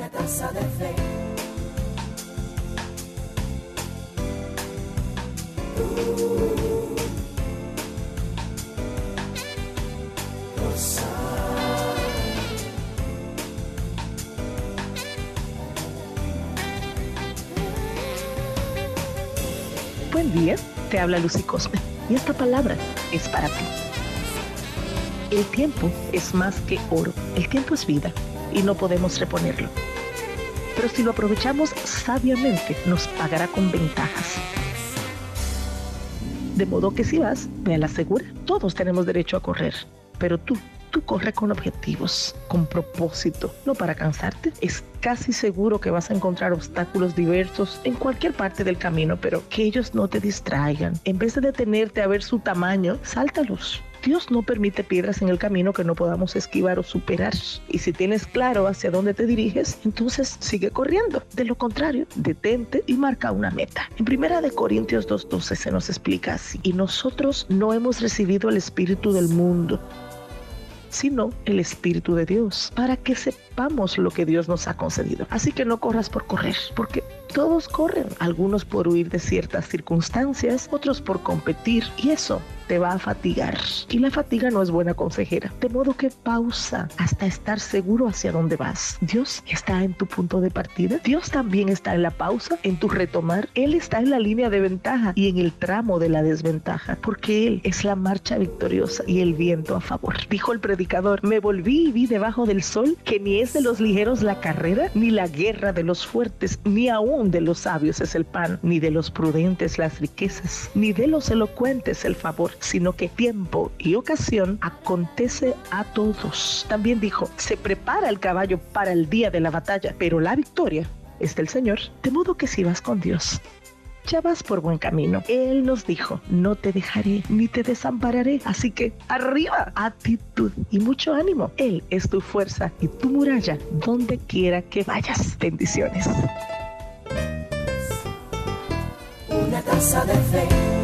Una taza de fe. Buen día, te habla Lucy Cosme y esta palabra es para ti. El tiempo es más que oro, el tiempo es vida y no podemos reponerlo. Pero si lo aprovechamos sabiamente, nos pagará con ventajas. De modo que si vas, ve la segura. Todos tenemos derecho a correr, pero tú, tú corre con objetivos, con propósito, no para cansarte. Es casi seguro que vas a encontrar obstáculos diversos en cualquier parte del camino, pero que ellos no te distraigan. En vez de detenerte a ver su tamaño, sáltalos. Dios no permite piedras en el camino que no podamos esquivar o superar. Y si tienes claro hacia dónde te diriges, entonces sigue corriendo. De lo contrario, detente y marca una meta. En primera de Corintios 2.12 se nos explica así. Y nosotros no hemos recibido el espíritu del mundo, sino el Espíritu de Dios, para que sepamos lo que Dios nos ha concedido. Así que no corras por correr, porque todos corren, algunos por huir de ciertas circunstancias, otros por competir, y eso te va a fatigar. Y la fatiga no es buena consejera. De modo que pausa hasta estar seguro hacia dónde vas. Dios está en tu punto de partida. Dios también está en la pausa, en tu retomar. Él está en la línea de ventaja y en el tramo de la desventaja, porque Él es la marcha victoriosa y el viento a favor. Dijo el predicador, me volví y vi debajo del sol que ni es de los ligeros la carrera, ni la guerra de los fuertes, ni aún de los sabios es el pan, ni de los prudentes las riquezas, ni de los elocuentes el favor sino que tiempo y ocasión acontece a todos. También dijo, se prepara el caballo para el día de la batalla, pero la victoria es del Señor. De modo que si vas con Dios, ya vas por buen camino. Él nos dijo, no te dejaré ni te desampararé. Así que arriba, actitud y mucho ánimo. Él es tu fuerza y tu muralla donde quiera que vayas. Bendiciones. Una taza de fe.